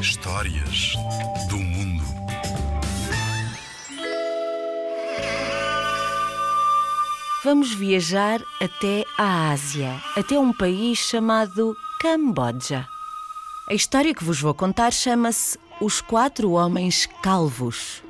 Histórias do mundo. Vamos viajar até a Ásia, até um país chamado Camboja. A história que vos vou contar chama-se Os Quatro Homens Calvos.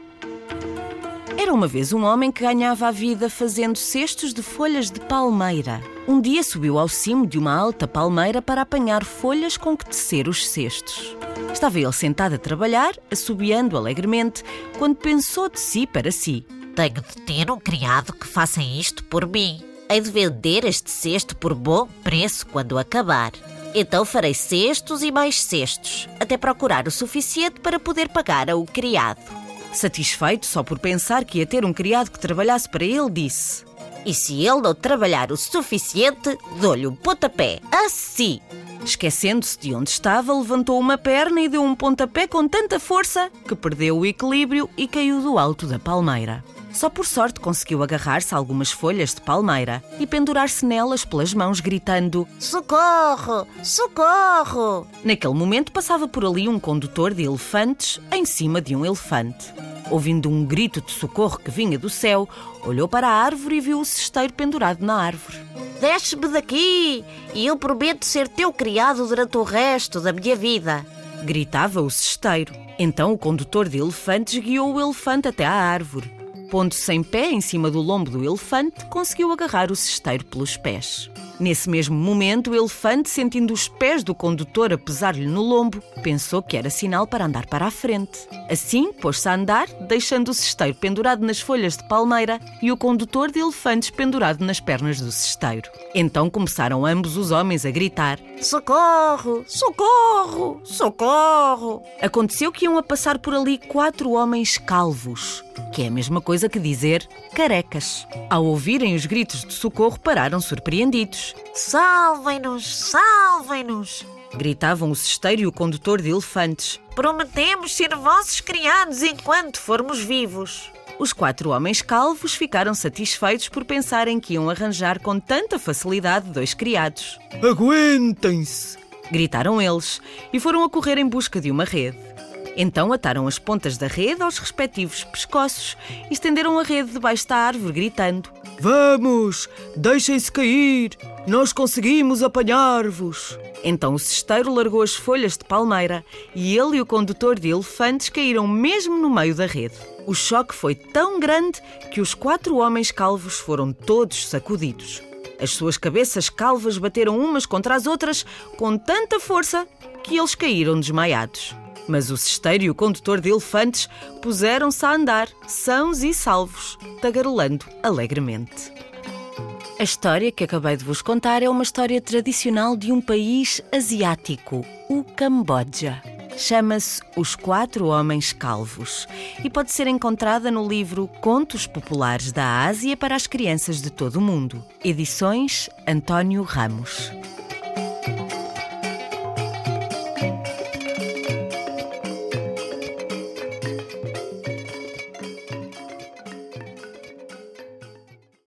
Era uma vez um homem que ganhava a vida fazendo cestos de folhas de palmeira. Um dia subiu ao cimo de uma alta palmeira para apanhar folhas com que tecer os cestos. Estava ele sentado a trabalhar, assobiando alegremente, quando pensou de si para si. Tenho de ter um criado que faça isto por mim. Hei de vender este cesto por bom preço quando acabar. Então farei cestos e mais cestos, até procurar o suficiente para poder pagar ao criado. Satisfeito só por pensar que ia ter um criado que trabalhasse para ele, disse: E se ele não trabalhar o suficiente, dou-lhe um pontapé, assim. Esquecendo-se de onde estava, levantou uma perna e deu um pontapé com tanta força que perdeu o equilíbrio e caiu do alto da palmeira. Só por sorte conseguiu agarrar-se a algumas folhas de palmeira e pendurar-se nelas pelas mãos, gritando: Socorro! Socorro! Naquele momento passava por ali um condutor de elefantes em cima de um elefante. Ouvindo um grito de socorro que vinha do céu, olhou para a árvore e viu o cesteiro pendurado na árvore. Desce-me daqui e eu prometo ser teu criado durante o resto da minha vida. Gritava o cesteiro. Então o condutor de elefantes guiou o elefante até à árvore. Pondo-se em pé em cima do lombo do elefante, conseguiu agarrar o cesteiro pelos pés. Nesse mesmo momento, o elefante, sentindo os pés do condutor a pesar-lhe no lombo, pensou que era sinal para andar para a frente. Assim, pôs-se a andar, deixando o cesteiro pendurado nas folhas de palmeira e o condutor de elefantes pendurado nas pernas do cesteiro. Então começaram ambos os homens a gritar: Socorro! Socorro! Socorro! Aconteceu que iam a passar por ali quatro homens calvos, que é a mesma coisa que dizer carecas. Ao ouvirem os gritos de socorro, pararam surpreendidos. Salvem-nos! Salvem-nos! Gritavam o cesteiro e o condutor de elefantes. Prometemos ser vossos criados enquanto formos vivos. Os quatro homens calvos ficaram satisfeitos por pensarem que iam arranjar com tanta facilidade dois criados. Aguentem-se! Gritaram eles e foram a correr em busca de uma rede. Então ataram as pontas da rede aos respectivos pescoços e estenderam a rede debaixo da árvore, gritando: Vamos! Deixem-se cair! Nós conseguimos apanhar-vos! Então o cesteiro largou as folhas de palmeira e ele e o condutor de elefantes caíram mesmo no meio da rede. O choque foi tão grande que os quatro homens calvos foram todos sacudidos. As suas cabeças calvas bateram umas contra as outras com tanta força que eles caíram desmaiados. Mas o cesteiro e o condutor de elefantes puseram-se a andar, sãos e salvos, tagarelando alegremente. A história que acabei de vos contar é uma história tradicional de um país asiático, o Camboja. Chama-se Os Quatro Homens Calvos e pode ser encontrada no livro Contos Populares da Ásia para as Crianças de Todo o Mundo. Edições António Ramos.